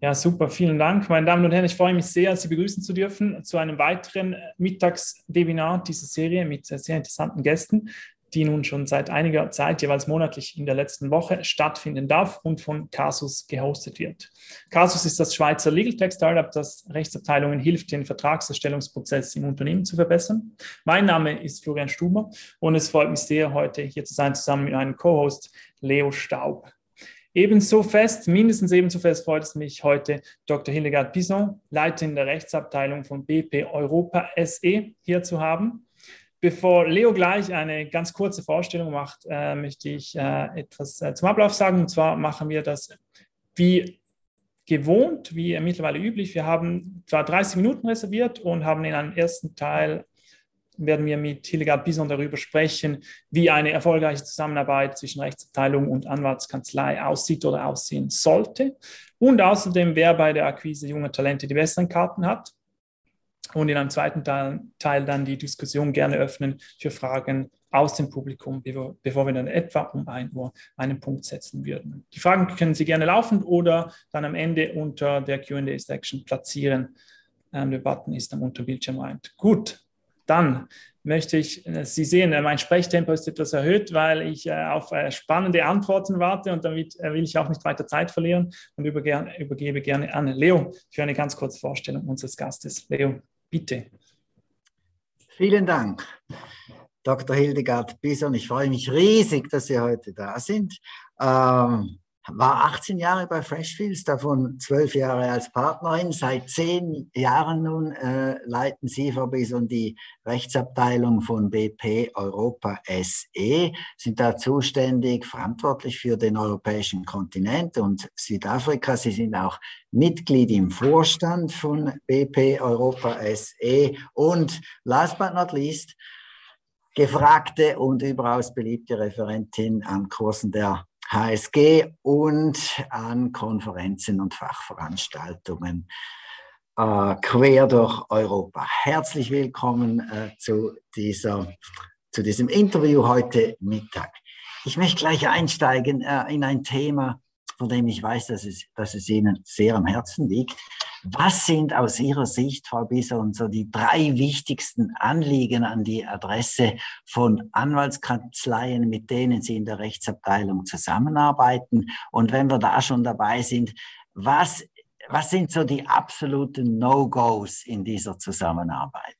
Ja, super, vielen Dank. Meine Damen und Herren, ich freue mich sehr, Sie begrüßen zu dürfen zu einem weiteren Mittagswebinar dieser Serie mit sehr interessanten Gästen die nun schon seit einiger Zeit jeweils monatlich in der letzten Woche stattfinden darf und von Casus gehostet wird. Casus ist das Schweizer Legal Tech Startup, das Rechtsabteilungen hilft, den Vertragserstellungsprozess im Unternehmen zu verbessern. Mein Name ist Florian Stuber und es freut mich sehr, heute hier zu sein, zusammen mit meinem Co-Host Leo Staub. Ebenso fest, mindestens ebenso fest freut es mich heute Dr. Hildegard Bison, Leiterin der Rechtsabteilung von BP Europa SE, hier zu haben. Bevor Leo gleich eine ganz kurze Vorstellung macht, äh, möchte ich äh, etwas äh, zum Ablauf sagen. Und zwar machen wir das wie gewohnt, wie mittlerweile üblich. Wir haben zwar 30 Minuten reserviert und haben in einem ersten Teil werden wir mit Hildegard Bison darüber sprechen, wie eine erfolgreiche Zusammenarbeit zwischen Rechtsabteilung und Anwaltskanzlei aussieht oder aussehen sollte. Und außerdem, wer bei der Akquise junger Talente die besseren Karten hat und in einem zweiten Teil, Teil, dann die Diskussion gerne öffnen für Fragen aus dem Publikum, bevor, wir dann etwa um 1 Uhr einen Punkt setzen würden. Die Fragen können Sie gerne laufen oder dann am Ende unter der QA-Section platzieren. Ähm, der Button ist dann unter Bildschirmrand. Gut, dann möchte ich, äh, Sie sehen, äh, mein Sprechtempo ist etwas erhöht, weil ich äh, auf spannende Antworten warte und damit will ich auch nicht weiter Zeit verlieren und übergebe gerne an Leo für eine ganz kurze Vorstellung unseres Gastes. Leo, Bitte. Vielen Dank, Dr. Hildegard Bison. Ich freue mich riesig, dass Sie heute da sind. Ähm, war 18 Jahre bei Freshfields, davon 12 Jahre als Partnerin. Seit zehn Jahren nun äh, leiten Sie, Frau Bison, die Rechtsabteilung von BP Europa SE, sind da zuständig, verantwortlich für den europäischen Kontinent und Südafrika. Sie sind auch Mitglied im Vorstand von BP Europa SE und last but not least, gefragte und überaus beliebte Referentin an Kursen der HSG und an Konferenzen und Fachveranstaltungen äh, quer durch Europa. Herzlich willkommen äh, zu, dieser, zu diesem Interview heute Mittag. Ich möchte gleich einsteigen äh, in ein Thema, von dem ich weiß, dass es, dass es Ihnen sehr am Herzen liegt. Was sind aus Ihrer Sicht, Frau Bison, so die drei wichtigsten Anliegen an die Adresse von Anwaltskanzleien, mit denen Sie in der Rechtsabteilung zusammenarbeiten? Und wenn wir da schon dabei sind, was, was sind so die absoluten No-Gos in dieser Zusammenarbeit?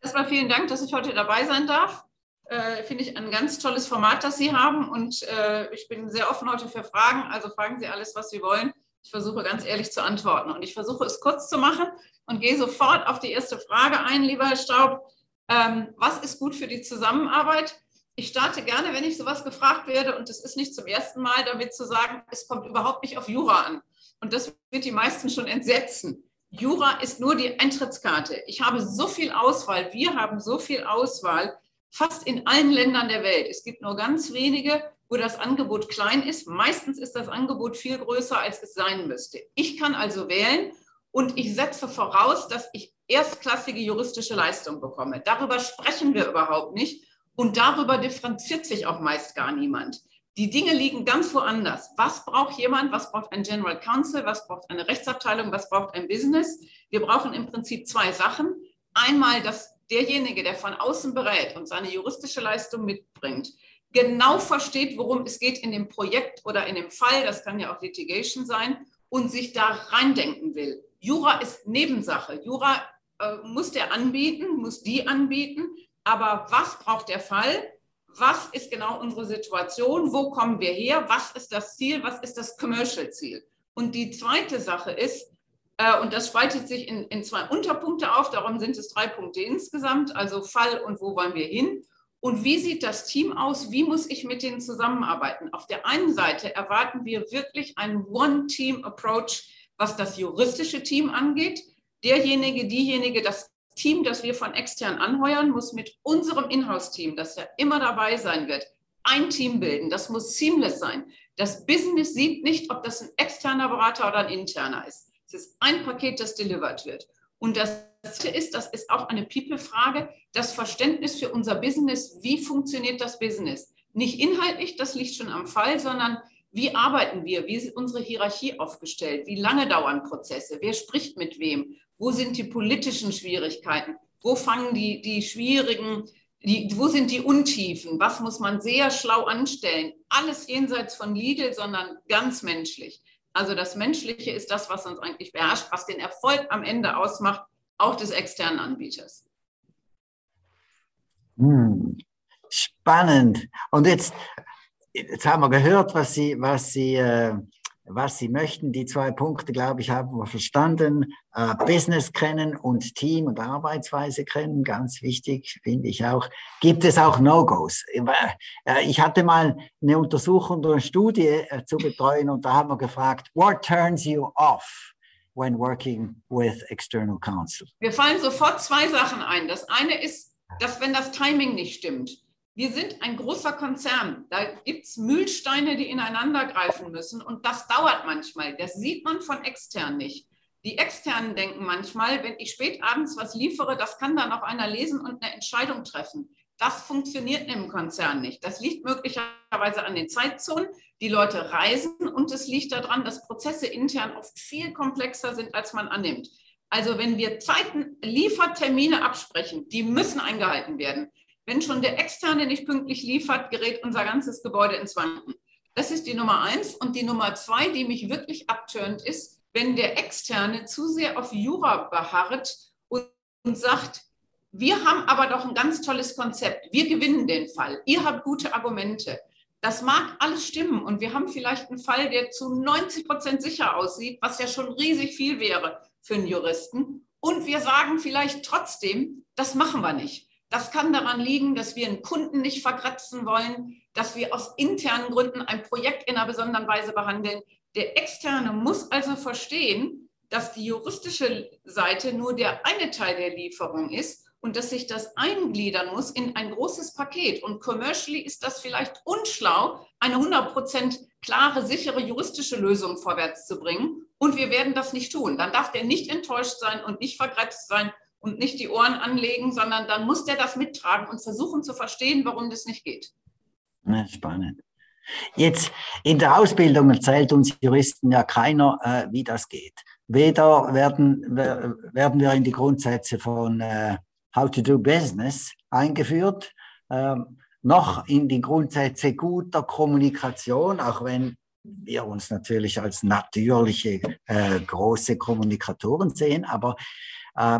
Erstmal vielen Dank, dass ich heute dabei sein darf. Äh, Finde ich ein ganz tolles Format, das Sie haben. Und äh, ich bin sehr offen heute für Fragen. Also fragen Sie alles, was Sie wollen. Ich versuche ganz ehrlich zu antworten. Und ich versuche es kurz zu machen und gehe sofort auf die erste Frage ein, lieber Herr Staub. Ähm, was ist gut für die Zusammenarbeit? Ich starte gerne, wenn ich sowas gefragt werde, und das ist nicht zum ersten Mal, damit zu sagen, es kommt überhaupt nicht auf Jura an. Und das wird die meisten schon entsetzen. Jura ist nur die Eintrittskarte. Ich habe so viel Auswahl, wir haben so viel Auswahl, fast in allen Ländern der Welt. Es gibt nur ganz wenige, wo das Angebot klein ist. Meistens ist das Angebot viel größer, als es sein müsste. Ich kann also wählen und ich setze voraus, dass ich erstklassige juristische Leistung bekomme. Darüber sprechen wir überhaupt nicht und darüber differenziert sich auch meist gar niemand. Die Dinge liegen ganz woanders. Was braucht jemand? Was braucht ein General Counsel? Was braucht eine Rechtsabteilung? Was braucht ein Business? Wir brauchen im Prinzip zwei Sachen. Einmal, dass derjenige, der von außen berät und seine juristische Leistung mitbringt, genau versteht, worum es geht in dem Projekt oder in dem Fall, das kann ja auch Litigation sein, und sich da reindenken will. Jura ist Nebensache. Jura äh, muss der anbieten, muss die anbieten, aber was braucht der Fall? Was ist genau unsere Situation? Wo kommen wir her? Was ist das Ziel? Was ist das Commercial-Ziel? Und die zweite Sache ist, äh, und das spaltet sich in, in zwei Unterpunkte auf, darum sind es drei Punkte insgesamt, also Fall und wo wollen wir hin. Und wie sieht das Team aus? Wie muss ich mit denen zusammenarbeiten? Auf der einen Seite erwarten wir wirklich einen One-Team-Approach, was das juristische Team angeht. Derjenige, diejenige, das Team, das wir von extern anheuern, muss mit unserem Inhouse-Team, das ja immer dabei sein wird, ein Team bilden. Das muss seamless sein. Das Business sieht nicht, ob das ein externer Berater oder ein interner ist. Es ist ein Paket, das delivered wird. Und das ist, das ist auch eine People-Frage, das Verständnis für unser Business. Wie funktioniert das Business? Nicht inhaltlich, das liegt schon am Fall, sondern Wie arbeiten wir? Wie ist unsere Hierarchie aufgestellt? Wie lange dauern Prozesse? Wer spricht mit wem? Wo sind die politischen Schwierigkeiten? Wo fangen die, die schwierigen, die, wo sind die Untiefen? Was muss man sehr schlau anstellen? Alles jenseits von Legal, sondern ganz menschlich. Also das Menschliche ist das, was uns eigentlich beherrscht, was den Erfolg am Ende ausmacht, auch des externen Anbieters. Hm, spannend. Und jetzt, jetzt haben wir gehört, was Sie, was Sie äh, was Sie möchten. Die zwei Punkte, glaube ich, haben wir verstanden. Äh, Business kennen und Team und Arbeitsweise kennen, ganz wichtig, finde ich auch. Gibt es auch No-Gos? Äh, ich hatte mal eine Untersuchung oder eine Studie äh, zu betreuen und da haben wir gefragt, what turns you off? when working with external counsel? Wir fallen sofort zwei Sachen ein. Das eine ist, dass wenn das Timing nicht stimmt, wir sind ein großer Konzern. Da gibt es Mühlsteine, die ineinander greifen müssen. Und das dauert manchmal. Das sieht man von extern nicht. Die Externen denken manchmal, wenn ich spät abends was liefere, das kann dann auch einer lesen und eine Entscheidung treffen. Das funktioniert im Konzern nicht. Das liegt möglicherweise an den Zeitzonen. Die Leute reisen und es liegt daran, dass Prozesse intern oft viel komplexer sind, als man annimmt. Also wenn wir Zeiten, Liefertermine absprechen, die müssen eingehalten werden. Wenn schon der Externe nicht pünktlich liefert, gerät unser ganzes Gebäude ins Wanken. Das ist die Nummer eins. Und die Nummer zwei, die mich wirklich abtönt, ist, wenn der Externe zu sehr auf Jura beharrt und, und sagt, wir haben aber doch ein ganz tolles Konzept. Wir gewinnen den Fall. Ihr habt gute Argumente. Das mag alles stimmen und wir haben vielleicht einen Fall, der zu 90 Prozent sicher aussieht, was ja schon riesig viel wäre für einen Juristen. Und wir sagen vielleicht trotzdem, das machen wir nicht. Das kann daran liegen, dass wir einen Kunden nicht verkratzen wollen, dass wir aus internen Gründen ein Projekt in einer besonderen Weise behandeln. Der Externe muss also verstehen, dass die juristische Seite nur der eine Teil der Lieferung ist und dass sich das eingliedern muss in ein großes Paket. Und commercially ist das vielleicht unschlau, eine 100% klare, sichere juristische Lösung vorwärts zu bringen. Und wir werden das nicht tun. Dann darf der nicht enttäuscht sein und nicht vergrätzt sein und nicht die Ohren anlegen, sondern dann muss der das mittragen und versuchen zu verstehen, warum das nicht geht. Spannend. Jetzt in der Ausbildung erzählt uns Juristen ja keiner, äh, wie das geht. Weder werden, werden wir in die Grundsätze von äh, How to do Business eingeführt, ähm, noch in die Grundsätze guter Kommunikation, auch wenn wir uns natürlich als natürliche äh, große Kommunikatoren sehen, aber äh,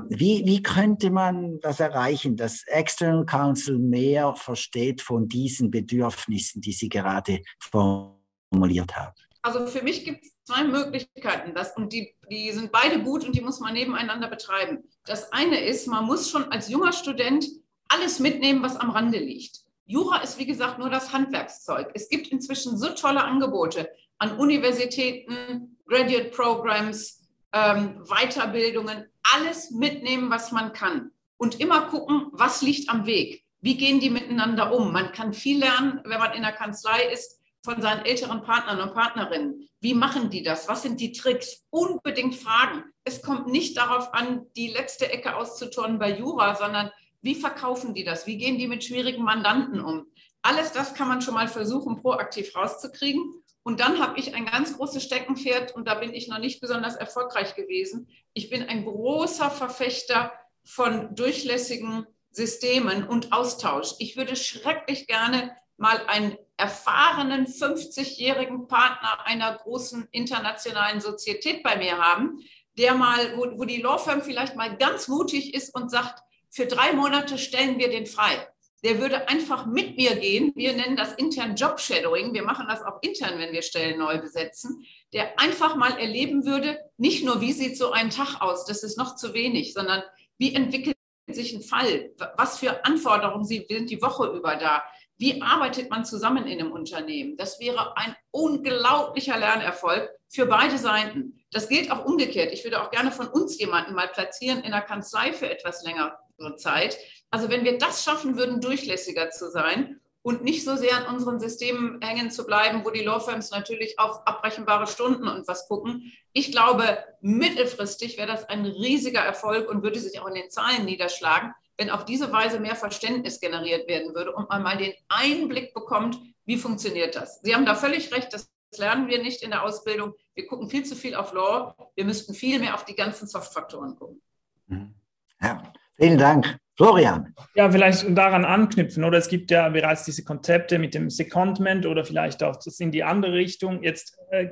wie, wie könnte man das erreichen, dass External Counsel mehr versteht von diesen Bedürfnissen, die Sie gerade formuliert haben? Also für mich gibt es zwei Möglichkeiten, das, und die, die sind beide gut und die muss man nebeneinander betreiben. Das eine ist, man muss schon als junger Student alles mitnehmen, was am Rande liegt. Jura ist, wie gesagt, nur das Handwerkszeug. Es gibt inzwischen so tolle Angebote an Universitäten, Graduate Programs, ähm, Weiterbildungen, alles mitnehmen, was man kann. Und immer gucken, was liegt am Weg. Wie gehen die miteinander um? Man kann viel lernen, wenn man in der Kanzlei ist, von seinen älteren Partnern und Partnerinnen. Wie machen die das? Was sind die Tricks? Unbedingt fragen. Es kommt nicht darauf an, die letzte Ecke auszuturnen bei Jura, sondern wie verkaufen die das? Wie gehen die mit schwierigen Mandanten um? Alles das kann man schon mal versuchen, proaktiv rauszukriegen. Und dann habe ich ein ganz großes Steckenpferd und da bin ich noch nicht besonders erfolgreich gewesen. Ich bin ein großer Verfechter von durchlässigen Systemen und Austausch. Ich würde schrecklich gerne mal einen erfahrenen 50-jährigen Partner einer großen internationalen Sozietät bei mir haben, der mal, wo, wo die Law Firm vielleicht mal ganz mutig ist und sagt, für drei Monate stellen wir den frei der würde einfach mit mir gehen. Wir nennen das intern Job Shadowing. Wir machen das auch intern, wenn wir Stellen neu besetzen. Der einfach mal erleben würde, nicht nur, wie sieht so ein Tag aus, das ist noch zu wenig, sondern wie entwickelt sich ein Fall? Was für Anforderungen sind die Woche über da? Wie arbeitet man zusammen in einem Unternehmen? Das wäre ein unglaublicher Lernerfolg für beide Seiten. Das gilt auch umgekehrt. Ich würde auch gerne von uns jemanden mal platzieren in der Kanzlei für etwas längere Zeit, also wenn wir das schaffen würden, durchlässiger zu sein und nicht so sehr an unseren Systemen hängen zu bleiben, wo die Law Firms natürlich auf abbrechenbare Stunden und was gucken. Ich glaube, mittelfristig wäre das ein riesiger Erfolg und würde sich auch in den Zahlen niederschlagen, wenn auf diese Weise mehr Verständnis generiert werden würde und man mal den Einblick bekommt, wie funktioniert das. Sie haben da völlig recht, das lernen wir nicht in der Ausbildung. Wir gucken viel zu viel auf Law. Wir müssten viel mehr auf die ganzen Soft-Faktoren gucken. Mhm. Ja, vielen Dank. Florian. Ja, vielleicht daran anknüpfen, oder es gibt ja bereits diese Konzepte mit dem Secondment oder vielleicht auch das in die andere Richtung. Jetzt äh,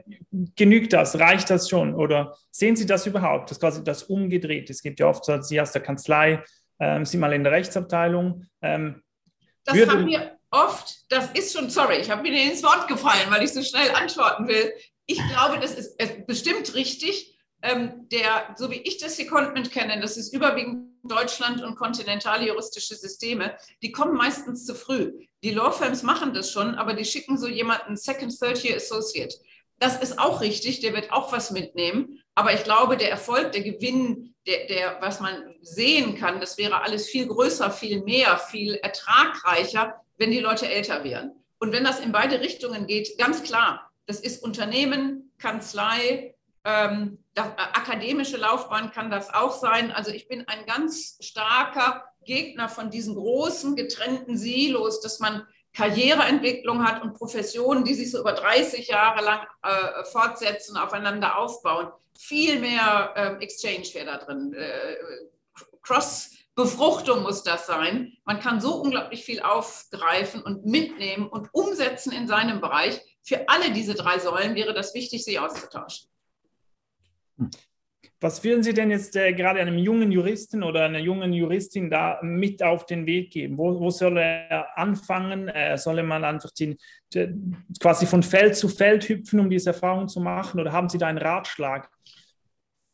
genügt das, reicht das schon? Oder sehen Sie das überhaupt, das quasi das umgedreht? Es gibt ja oft so, Sie aus der Kanzlei, ähm, Sie mal in der Rechtsabteilung. Ähm, das haben wir oft, das ist schon, sorry, ich habe mir ins Wort gefallen, weil ich so schnell antworten will. Ich glaube, das ist bestimmt richtig. Ähm, der, so wie ich das Secondment kenne, das ist überwiegend Deutschland und kontinentale juristische Systeme, die kommen meistens zu früh. Die Law Firms machen das schon, aber die schicken so jemanden Second, Third Year Associate. Das ist auch richtig, der wird auch was mitnehmen. Aber ich glaube, der Erfolg, der Gewinn, der, der, was man sehen kann, das wäre alles viel größer, viel mehr, viel ertragreicher, wenn die Leute älter wären. Und wenn das in beide Richtungen geht, ganz klar, das ist Unternehmen, Kanzlei, ähm, das, äh, akademische Laufbahn kann das auch sein. Also ich bin ein ganz starker Gegner von diesen großen getrennten Silos, dass man Karriereentwicklung hat und Professionen, die sich so über 30 Jahre lang äh, fortsetzen, aufeinander aufbauen. Viel mehr äh, Exchange wäre da drin. Äh, Cross-Befruchtung muss das sein. Man kann so unglaublich viel aufgreifen und mitnehmen und umsetzen in seinem Bereich. Für alle diese drei Säulen wäre das wichtig, sie auszutauschen. Was würden Sie denn jetzt äh, gerade einem jungen Juristen oder einer jungen Juristin da mit auf den Weg geben? Wo, wo soll er anfangen? Äh, soll man einfach den, den, quasi von Feld zu Feld hüpfen, um diese Erfahrung zu machen? Oder haben Sie da einen Ratschlag?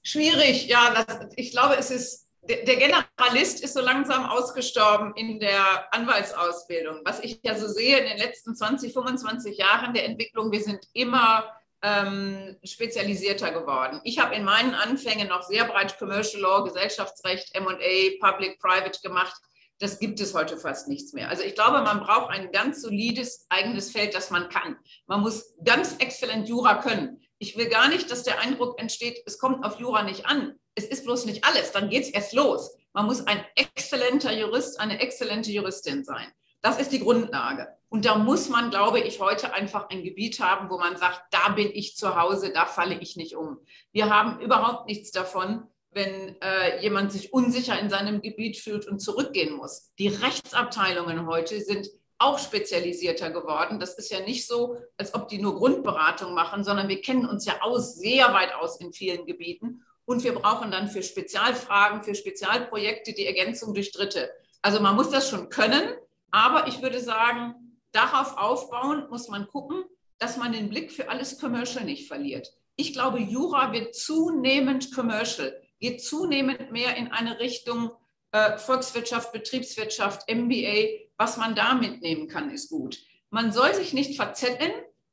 Schwierig, ja. Das, ich glaube, es ist der Generalist ist so langsam ausgestorben in der Anwaltsausbildung. Was ich ja so sehe in den letzten 20, 25 Jahren der Entwicklung, wir sind immer ähm, spezialisierter geworden. Ich habe in meinen Anfängen noch sehr breit Commercial Law, Gesellschaftsrecht, MA, Public, Private gemacht. Das gibt es heute fast nichts mehr. Also ich glaube, man braucht ein ganz solides eigenes Feld, das man kann. Man muss ganz exzellent Jura können. Ich will gar nicht, dass der Eindruck entsteht, es kommt auf Jura nicht an. Es ist bloß nicht alles, dann geht es erst los. Man muss ein exzellenter Jurist, eine exzellente Juristin sein. Das ist die Grundlage. Und da muss man, glaube ich, heute einfach ein Gebiet haben, wo man sagt, da bin ich zu Hause, da falle ich nicht um. Wir haben überhaupt nichts davon, wenn äh, jemand sich unsicher in seinem Gebiet fühlt und zurückgehen muss. Die Rechtsabteilungen heute sind auch spezialisierter geworden. Das ist ja nicht so, als ob die nur Grundberatung machen, sondern wir kennen uns ja aus, sehr weit aus in vielen Gebieten. Und wir brauchen dann für Spezialfragen, für Spezialprojekte die Ergänzung durch Dritte. Also man muss das schon können, aber ich würde sagen, darauf aufbauen muss man gucken, dass man den Blick für alles Commercial nicht verliert. Ich glaube, Jura wird zunehmend commercial, geht zunehmend mehr in eine Richtung äh, Volkswirtschaft, Betriebswirtschaft, MBA. Was man da mitnehmen kann, ist gut. Man soll sich nicht verzetteln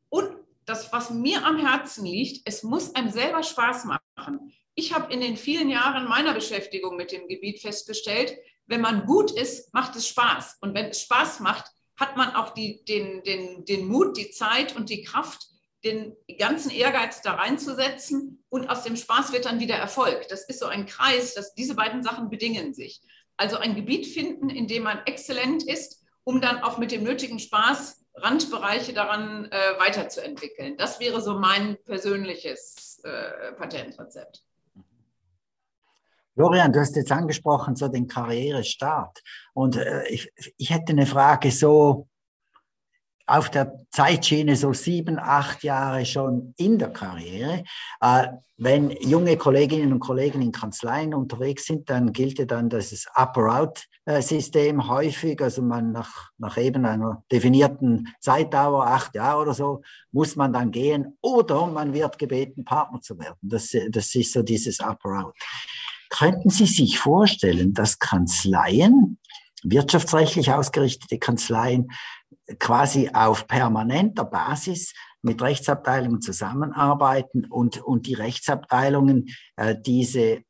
und das, was mir am Herzen liegt, es muss einem selber Spaß machen. Ich habe in den vielen Jahren meiner Beschäftigung mit dem Gebiet festgestellt, wenn man gut ist, macht es Spaß. Und wenn es Spaß macht, hat man auch die, den, den, den Mut, die Zeit und die Kraft, den ganzen Ehrgeiz da reinzusetzen und aus dem Spaß wird dann wieder Erfolg. Das ist so ein Kreis, dass diese beiden Sachen bedingen sich. Also ein Gebiet finden, in dem man exzellent ist, um dann auch mit dem nötigen Spaß Randbereiche daran äh, weiterzuentwickeln. Das wäre so mein persönliches äh, Patentrezept. Florian, du hast jetzt angesprochen, so den Karrierestart. Und äh, ich, ich hätte eine Frage so auf der Zeitschiene so sieben, acht Jahre schon in der Karriere. Äh, wenn junge Kolleginnen und Kollegen in Kanzleien unterwegs sind, dann gilt ja dann das Upper-Out-System häufig. Also man nach, nach eben einer definierten Zeitdauer, acht Jahre oder so, muss man dann gehen oder man wird gebeten, Partner zu werden. Das, das ist so dieses Upper-Out. Könnten Sie sich vorstellen, dass Kanzleien, wirtschaftsrechtlich ausgerichtete Kanzleien, quasi auf permanenter Basis mit Rechtsabteilungen zusammenarbeiten und, und die Rechtsabteilungen äh, diese äh,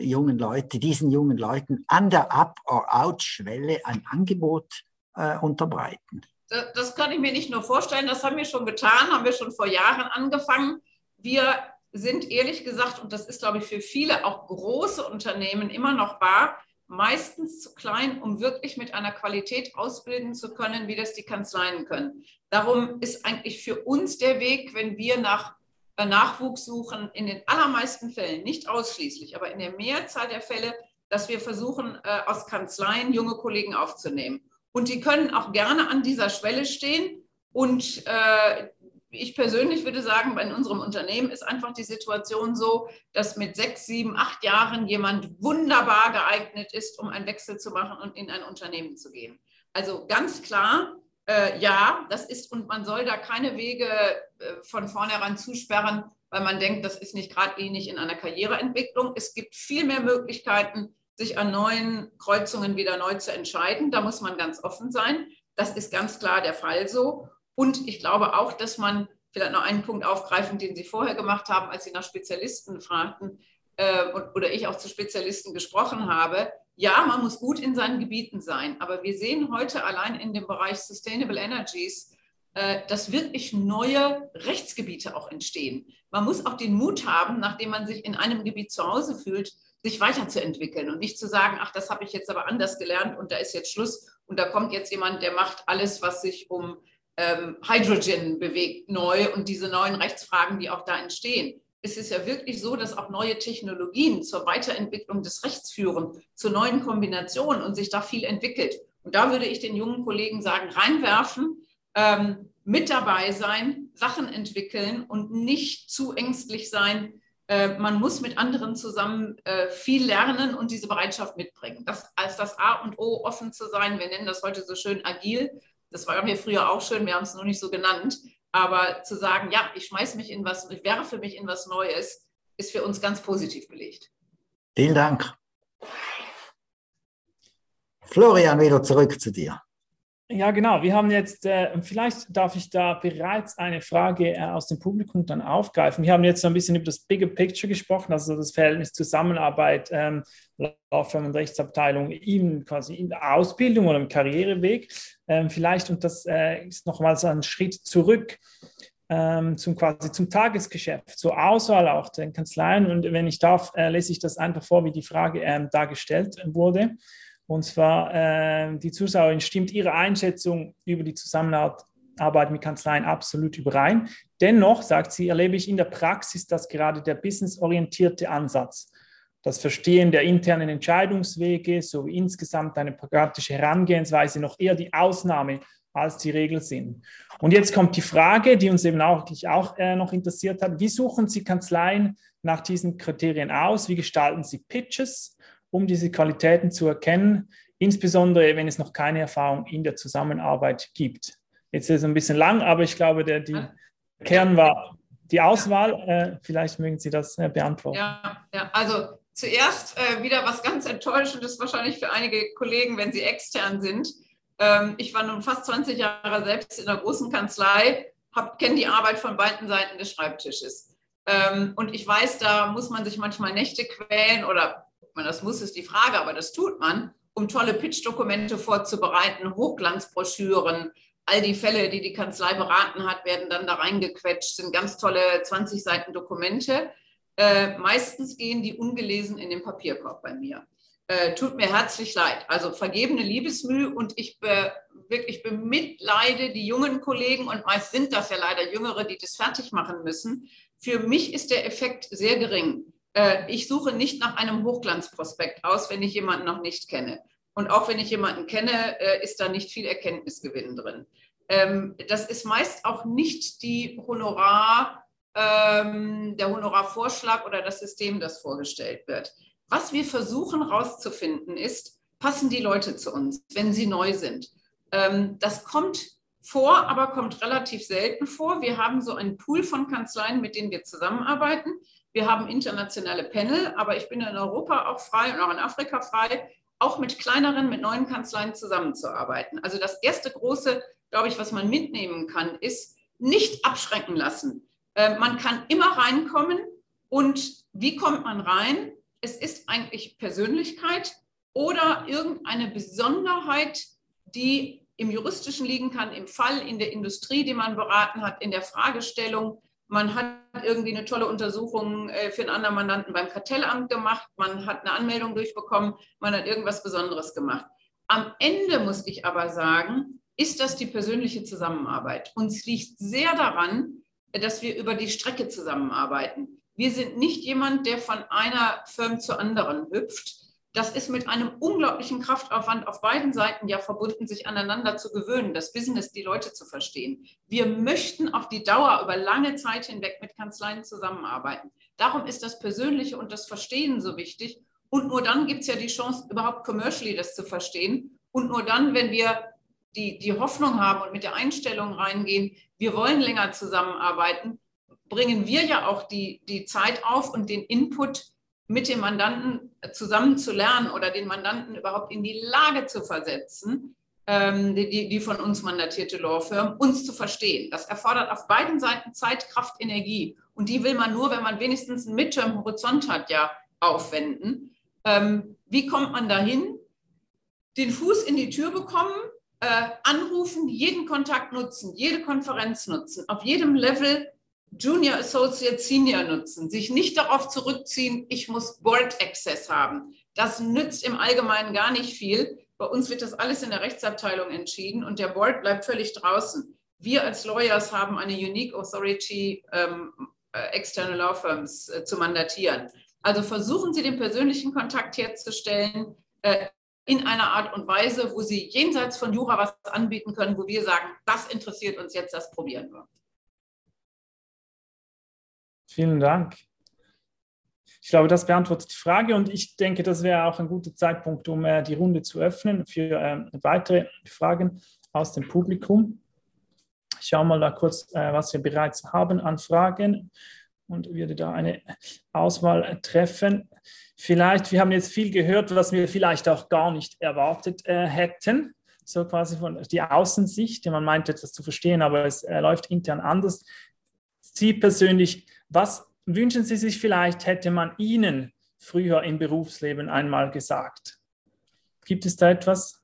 jungen Leute, diesen jungen Leuten an der Up-or-Out-Schwelle ein Angebot äh, unterbreiten? Das, das kann ich mir nicht nur vorstellen, das haben wir schon getan, haben wir schon vor Jahren angefangen. Wir sind ehrlich gesagt, und das ist, glaube ich, für viele auch große Unternehmen immer noch wahr, meistens zu klein, um wirklich mit einer Qualität ausbilden zu können, wie das die Kanzleien können. Darum ist eigentlich für uns der Weg, wenn wir nach äh, Nachwuchs suchen, in den allermeisten Fällen, nicht ausschließlich, aber in der Mehrzahl der Fälle, dass wir versuchen, äh, aus Kanzleien junge Kollegen aufzunehmen. Und die können auch gerne an dieser Schwelle stehen. Und äh, ich persönlich würde sagen, in unserem Unternehmen ist einfach die Situation so, dass mit sechs, sieben, acht Jahren jemand wunderbar geeignet ist, um einen Wechsel zu machen und in ein Unternehmen zu gehen. Also ganz klar, äh, ja, das ist, und man soll da keine Wege äh, von vornherein zusperren, weil man denkt, das ist nicht geradlinig in einer Karriereentwicklung. Es gibt viel mehr Möglichkeiten, sich an neuen Kreuzungen wieder neu zu entscheiden. Da muss man ganz offen sein. Das ist ganz klar der Fall so. Und ich glaube auch, dass man vielleicht noch einen Punkt aufgreifen, den Sie vorher gemacht haben, als Sie nach Spezialisten fragten äh, oder ich auch zu Spezialisten gesprochen habe. Ja, man muss gut in seinen Gebieten sein, aber wir sehen heute allein in dem Bereich Sustainable Energies, äh, dass wirklich neue Rechtsgebiete auch entstehen. Man muss auch den Mut haben, nachdem man sich in einem Gebiet zu Hause fühlt, sich weiterzuentwickeln und nicht zu sagen, ach, das habe ich jetzt aber anders gelernt und da ist jetzt Schluss und da kommt jetzt jemand, der macht alles, was sich um ähm, Hydrogen bewegt, neu und diese neuen Rechtsfragen, die auch da entstehen. Es ist ja wirklich so, dass auch neue Technologien zur Weiterentwicklung des Rechts führen, zu neuen Kombinationen und sich da viel entwickelt. Und da würde ich den jungen Kollegen sagen, reinwerfen, ähm, mit dabei sein, Sachen entwickeln und nicht zu ängstlich sein, äh, man muss mit anderen zusammen äh, viel lernen und diese Bereitschaft mitbringen. Das als das A und O offen zu sein. Wir nennen das heute so schön agil. Das war mir früher auch schön, wir haben es nur nicht so genannt. Aber zu sagen, ja, ich schmeiße mich in was, ich werfe mich in was Neues, ist für uns ganz positiv belegt. Vielen Dank. Florian, wieder zurück zu dir. Ja, genau. Wir haben jetzt, äh, vielleicht darf ich da bereits eine Frage äh, aus dem Publikum dann aufgreifen. Wir haben jetzt so ein bisschen über das Bigger Picture gesprochen, also das Verhältnis Zusammenarbeit, ähm, Law Firm und Rechtsabteilung in quasi in der Ausbildung oder im Karriereweg. Ähm, vielleicht, und das äh, ist nochmal so ein Schritt zurück ähm, zum quasi zum Tagesgeschäft, zur Auswahl auch den Kanzleien. Und wenn ich darf, äh, lese ich das einfach vor, wie die Frage ähm, dargestellt wurde. Und zwar, äh, die Zuschauerin stimmt ihre Einschätzung über die Zusammenarbeit mit Kanzleien absolut überein. Dennoch, sagt sie, erlebe ich in der Praxis, dass gerade der businessorientierte Ansatz, das Verstehen der internen Entscheidungswege sowie insgesamt eine pragmatische Herangehensweise noch eher die Ausnahme als die Regel sind. Und jetzt kommt die Frage, die uns eben auch, auch äh, noch interessiert hat. Wie suchen Sie Kanzleien nach diesen Kriterien aus? Wie gestalten Sie Pitches? um diese Qualitäten zu erkennen, insbesondere wenn es noch keine Erfahrung in der Zusammenarbeit gibt. Jetzt ist es ein bisschen lang, aber ich glaube, der die Kern war die Auswahl. Äh, vielleicht mögen Sie das äh, beantworten. Ja, ja, also zuerst äh, wieder was ganz Enttäuschendes wahrscheinlich für einige Kollegen, wenn sie extern sind. Ähm, ich war nun fast 20 Jahre selbst in einer großen Kanzlei, kenne die Arbeit von beiden Seiten des Schreibtisches. Ähm, und ich weiß, da muss man sich manchmal Nächte quälen oder man das muss, ist die Frage, aber das tut man, um tolle Pitch-Dokumente vorzubereiten, Hochglanzbroschüren. All die Fälle, die die Kanzlei beraten hat, werden dann da reingequetscht, sind ganz tolle 20 Seiten Dokumente. Äh, meistens gehen die ungelesen in den Papierkorb bei mir. Äh, tut mir herzlich leid. Also vergebene Liebesmüh und ich be, wirklich bemitleide die jungen Kollegen und meist sind das ja leider Jüngere, die das fertig machen müssen. Für mich ist der Effekt sehr gering. Äh, ich suche nicht nach einem Hochglanzprospekt aus, wenn ich jemanden noch nicht kenne. Und auch wenn ich jemanden kenne, äh, ist da nicht viel Erkenntnisgewinn drin. Ähm, das ist meist auch nicht die Honorar, ähm, der Honorarvorschlag oder das System, das vorgestellt wird. Was wir versuchen herauszufinden ist, passen die Leute zu uns, wenn sie neu sind. Ähm, das kommt vor, aber kommt relativ selten vor. Wir haben so einen Pool von Kanzleien, mit denen wir zusammenarbeiten. Wir haben internationale Panel, aber ich bin in Europa auch frei und auch in Afrika frei, auch mit kleineren, mit neuen Kanzleien zusammenzuarbeiten. Also das erste große, glaube ich, was man mitnehmen kann, ist nicht abschrecken lassen. Äh, man kann immer reinkommen und wie kommt man rein? Es ist eigentlich Persönlichkeit oder irgendeine Besonderheit, die im juristischen liegen kann, im Fall, in der Industrie, die man beraten hat, in der Fragestellung. Man hat irgendwie eine tolle Untersuchung äh, für einen anderen Mandanten beim Kartellamt gemacht, man hat eine Anmeldung durchbekommen, man hat irgendwas Besonderes gemacht. Am Ende muss ich aber sagen, ist das die persönliche Zusammenarbeit. Uns liegt sehr daran, dass wir über die Strecke zusammenarbeiten. Wir sind nicht jemand, der von einer Firma zur anderen hüpft. Das ist mit einem unglaublichen Kraftaufwand auf beiden Seiten ja verbunden, sich aneinander zu gewöhnen, das Business, die Leute zu verstehen. Wir möchten auf die Dauer über lange Zeit hinweg mit Kanzleien zusammenarbeiten. Darum ist das Persönliche und das Verstehen so wichtig. Und nur dann gibt es ja die Chance, überhaupt commercially das zu verstehen. Und nur dann, wenn wir die, die Hoffnung haben und mit der Einstellung reingehen, wir wollen länger zusammenarbeiten, bringen wir ja auch die, die Zeit auf und den Input mit dem Mandanten zusammen zu lernen oder den Mandanten überhaupt in die Lage zu versetzen, ähm, die, die von uns mandatierte Lawfirm, uns zu verstehen. Das erfordert auf beiden Seiten Zeit, Kraft, Energie. Und die will man nur, wenn man wenigstens einen Midterm-Horizont hat, ja aufwenden. Ähm, wie kommt man dahin? Den Fuß in die Tür bekommen, äh, anrufen, jeden Kontakt nutzen, jede Konferenz nutzen, auf jedem Level Junior Associate Senior nutzen, sich nicht darauf zurückziehen, ich muss Board Access haben. Das nützt im Allgemeinen gar nicht viel. Bei uns wird das alles in der Rechtsabteilung entschieden und der Board bleibt völlig draußen. Wir als Lawyers haben eine Unique Authority, ähm, äh, Law Firms äh, zu mandatieren. Also versuchen Sie den persönlichen Kontakt herzustellen. Äh, in einer Art und Weise, wo sie jenseits von Jura was anbieten können, wo wir sagen, das interessiert uns jetzt, das probieren wir. Vielen Dank. Ich glaube, das beantwortet die Frage und ich denke, das wäre auch ein guter Zeitpunkt, um äh, die Runde zu öffnen für äh, weitere Fragen aus dem Publikum. Ich schaue mal da kurz, äh, was wir bereits haben an Fragen und würde da eine Auswahl treffen. Vielleicht, wir haben jetzt viel gehört, was wir vielleicht auch gar nicht erwartet äh, hätten, so quasi von die Außensicht. Man meint etwas zu verstehen, aber es äh, läuft intern anders. Sie persönlich, was wünschen Sie sich vielleicht, hätte man Ihnen früher im Berufsleben einmal gesagt? Gibt es da etwas?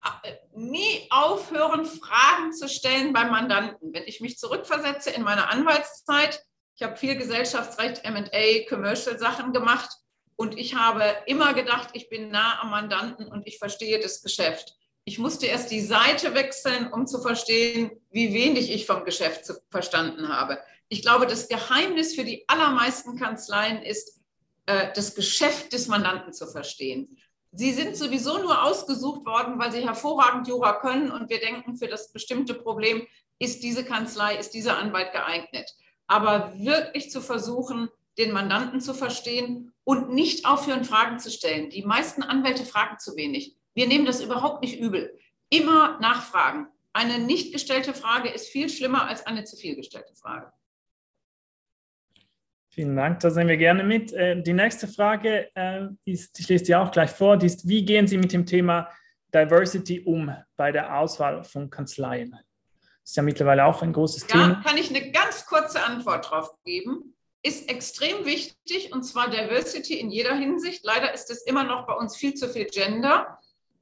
Ah, äh, nie aufhören, Fragen zu stellen beim Mandanten. Wenn ich mich zurückversetze in meine Anwaltszeit, ich habe viel Gesellschaftsrecht, MA, Commercial-Sachen gemacht und ich habe immer gedacht, ich bin nah am Mandanten und ich verstehe das Geschäft. Ich musste erst die Seite wechseln, um zu verstehen, wie wenig ich vom Geschäft verstanden habe. Ich glaube, das Geheimnis für die allermeisten Kanzleien ist, äh, das Geschäft des Mandanten zu verstehen. Sie sind sowieso nur ausgesucht worden, weil sie hervorragend Jura können und wir denken, für das bestimmte Problem ist diese Kanzlei, ist dieser Anwalt geeignet aber wirklich zu versuchen, den Mandanten zu verstehen und nicht aufhören, Fragen zu stellen. Die meisten Anwälte fragen zu wenig. Wir nehmen das überhaupt nicht übel. Immer nachfragen. Eine nicht gestellte Frage ist viel schlimmer als eine zu viel gestellte Frage. Vielen Dank, da sehen wir gerne mit. Äh, die nächste Frage äh, ist, ich lese die auch gleich vor, die ist, wie gehen Sie mit dem Thema Diversity um bei der Auswahl von Kanzleien? Ist ja mittlerweile auch ein großes ja, Thema. Kann ich eine ganz kurze Antwort drauf geben? Ist extrem wichtig und zwar Diversity in jeder Hinsicht. Leider ist es immer noch bei uns viel zu viel Gender.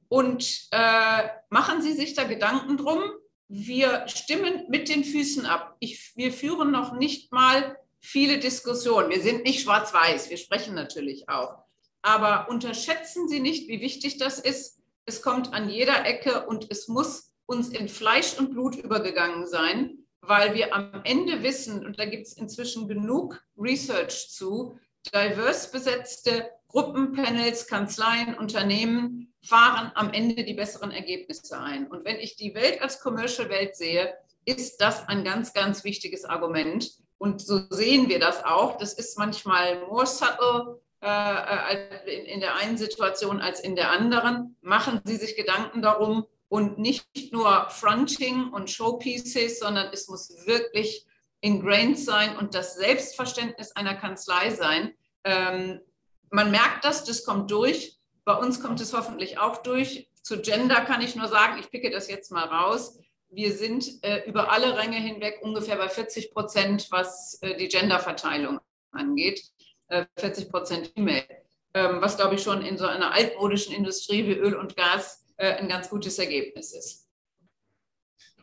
Und äh, machen Sie sich da Gedanken drum. Wir stimmen mit den Füßen ab. Ich, wir führen noch nicht mal viele Diskussionen. Wir sind nicht schwarz-weiß, wir sprechen natürlich auch. Aber unterschätzen Sie nicht, wie wichtig das ist. Es kommt an jeder Ecke und es muss uns in Fleisch und Blut übergegangen sein, weil wir am Ende wissen, und da gibt es inzwischen genug Research zu, divers besetzte Gruppen, Panels, Kanzleien, Unternehmen fahren am Ende die besseren Ergebnisse ein. Und wenn ich die Welt als Commercial-Welt sehe, ist das ein ganz, ganz wichtiges Argument. Und so sehen wir das auch. Das ist manchmal more subtle äh, in, in der einen Situation als in der anderen. Machen Sie sich Gedanken darum, und nicht nur Fronting und Showpieces, sondern es muss wirklich ingrained sein und das Selbstverständnis einer Kanzlei sein. Ähm, man merkt das, das kommt durch. Bei uns kommt es hoffentlich auch durch. Zu Gender kann ich nur sagen, ich picke das jetzt mal raus. Wir sind äh, über alle Ränge hinweg ungefähr bei 40 Prozent, was äh, die Genderverteilung angeht. Äh, 40 Prozent Female. Ähm, was, glaube ich, schon in so einer altmodischen Industrie wie Öl und Gas äh, ein ganz gutes Ergebnis ist.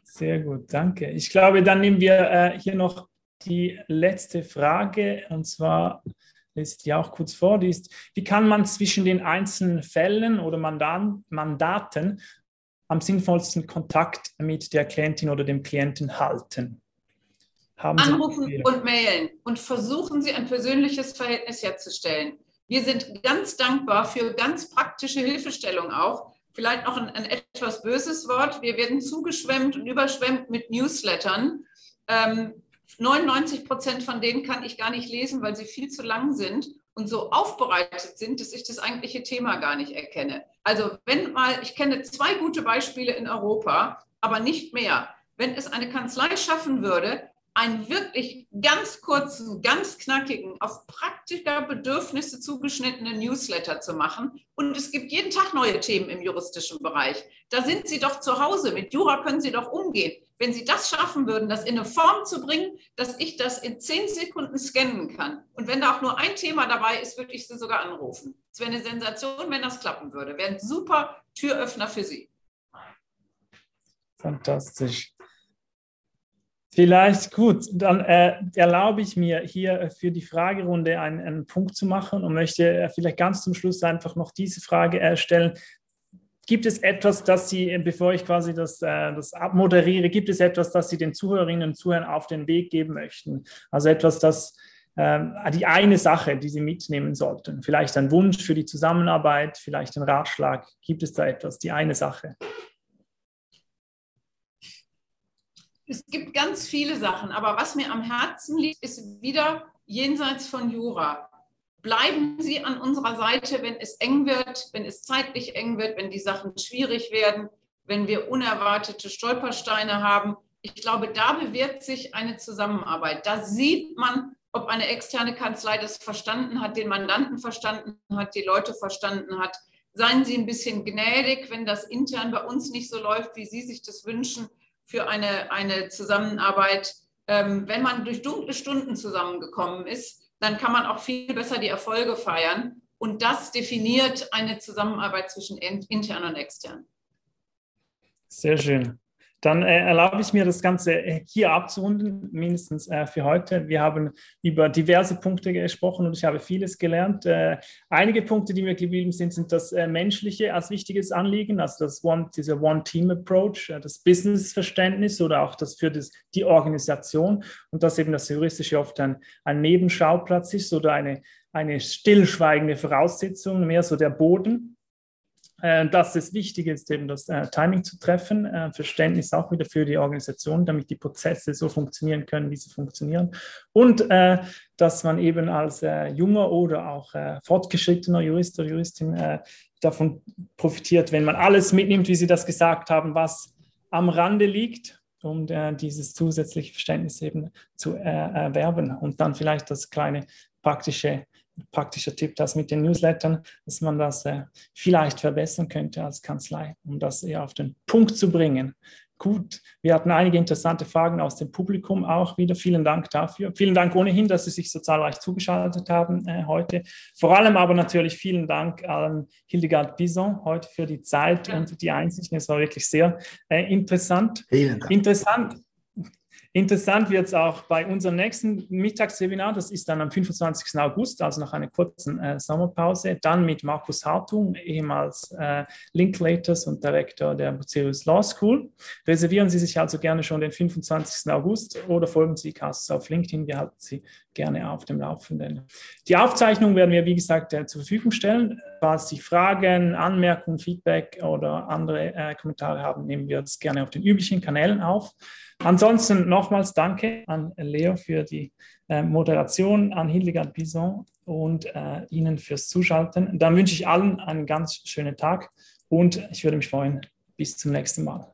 Sehr gut, danke. Ich glaube, dann nehmen wir äh, hier noch die letzte Frage, und zwar lese ich die auch kurz vor, die ist, wie kann man zwischen den einzelnen Fällen oder Mandaten am sinnvollsten Kontakt mit der Klientin oder dem Klienten halten? Haben Anrufen und mailen und versuchen Sie ein persönliches Verhältnis herzustellen. Wir sind ganz dankbar für ganz praktische Hilfestellung auch. Vielleicht noch ein, ein etwas böses Wort. Wir werden zugeschwemmt und überschwemmt mit Newslettern. Ähm, 99 Prozent von denen kann ich gar nicht lesen, weil sie viel zu lang sind und so aufbereitet sind, dass ich das eigentliche Thema gar nicht erkenne. Also wenn mal, ich kenne zwei gute Beispiele in Europa, aber nicht mehr. Wenn es eine Kanzlei schaffen würde, einen wirklich ganz kurzen, ganz knackigen, auf praktischer Bedürfnisse zugeschnittenen Newsletter zu machen. Und es gibt jeden Tag neue Themen im juristischen Bereich. Da sind Sie doch zu Hause. Mit Jura können Sie doch umgehen. Wenn Sie das schaffen würden, das in eine Form zu bringen, dass ich das in zehn Sekunden scannen kann. Und wenn da auch nur ein Thema dabei ist, würde ich Sie sogar anrufen. Es wäre eine Sensation, wenn das klappen würde. Wäre ein super Türöffner für Sie. Fantastisch. Vielleicht gut, dann äh, erlaube ich mir hier für die Fragerunde einen, einen, Punkt zu machen und möchte äh, vielleicht ganz zum Schluss einfach noch diese Frage äh, stellen. Gibt es etwas, das Sie, äh, bevor ich quasi das, äh, das abmoderiere, gibt es etwas, das Sie den Zuhörerinnen und Zuhörern auf den Weg geben möchten? Also etwas, das ähm, die eine Sache, die Sie mitnehmen sollten. Vielleicht ein Wunsch für die Zusammenarbeit, vielleicht ein Ratschlag. Gibt es da etwas, die eine Sache? Es gibt ganz viele Sachen, aber was mir am Herzen liegt, ist wieder jenseits von Jura. Bleiben Sie an unserer Seite, wenn es eng wird, wenn es zeitlich eng wird, wenn die Sachen schwierig werden, wenn wir unerwartete Stolpersteine haben. Ich glaube, da bewährt sich eine Zusammenarbeit. Da sieht man, ob eine externe Kanzlei das verstanden hat, den Mandanten verstanden hat, die Leute verstanden hat. Seien Sie ein bisschen gnädig, wenn das intern bei uns nicht so läuft, wie Sie sich das wünschen für eine, eine Zusammenarbeit. Ähm, wenn man durch dunkle Stunden zusammengekommen ist, dann kann man auch viel besser die Erfolge feiern. Und das definiert eine Zusammenarbeit zwischen intern und extern. Sehr schön. Dann äh, erlaube ich mir, das Ganze äh, hier abzurunden, mindestens äh, für heute. Wir haben über diverse Punkte gesprochen und ich habe vieles gelernt. Äh, einige Punkte, die mir geblieben sind, sind das äh, Menschliche als wichtiges Anliegen, also das One, dieser One-Team-Approach, äh, das Business-Verständnis oder auch das für das, die Organisation und dass eben das Juristische oft ein, ein Nebenschauplatz ist oder eine, eine stillschweigende Voraussetzung, mehr so der Boden dass es wichtig ist, eben das äh, Timing zu treffen, äh, Verständnis auch wieder für die Organisation, damit die Prozesse so funktionieren können, wie sie funktionieren. Und äh, dass man eben als äh, junger oder auch äh, fortgeschrittener Jurist oder Juristin davon profitiert, wenn man alles mitnimmt, wie Sie das gesagt haben, was am Rande liegt um dieses zusätzliche Verständnis eben zu erwerben und dann vielleicht das kleine praktische praktischer Tipp, das mit den Newslettern, dass man das äh, vielleicht verbessern könnte als Kanzlei, um das eher auf den Punkt zu bringen. Gut, wir hatten einige interessante Fragen aus dem Publikum auch wieder. Vielen Dank dafür. Vielen Dank ohnehin, dass Sie sich so zahlreich zugeschaltet haben äh, heute. Vor allem aber natürlich vielen Dank an Hildegard Bison heute für die Zeit und die Einsicht. Es war wirklich sehr äh, interessant. Vielen Dank. Interessant Interessant wird es auch bei unserem nächsten Mittagswebinar, das ist dann am 25. August, also nach einer kurzen äh, Sommerpause, dann mit Markus Hartung, ehemals äh, Linklaters und Direktor der Bucerius Law School. Reservieren Sie sich also gerne schon den 25. August oder folgen Sie Cassus auf LinkedIn, wir halten Sie gerne auf dem Laufenden. Die Aufzeichnung werden wir, wie gesagt, äh, zur Verfügung stellen. Falls Sie Fragen, Anmerkungen, Feedback oder andere äh, Kommentare haben, nehmen wir das gerne auf den üblichen Kanälen auf. Ansonsten nochmals danke an Leo für die äh, Moderation, an Hildegard Bison und äh, Ihnen fürs Zuschalten. Dann wünsche ich allen einen ganz schönen Tag und ich würde mich freuen. Bis zum nächsten Mal.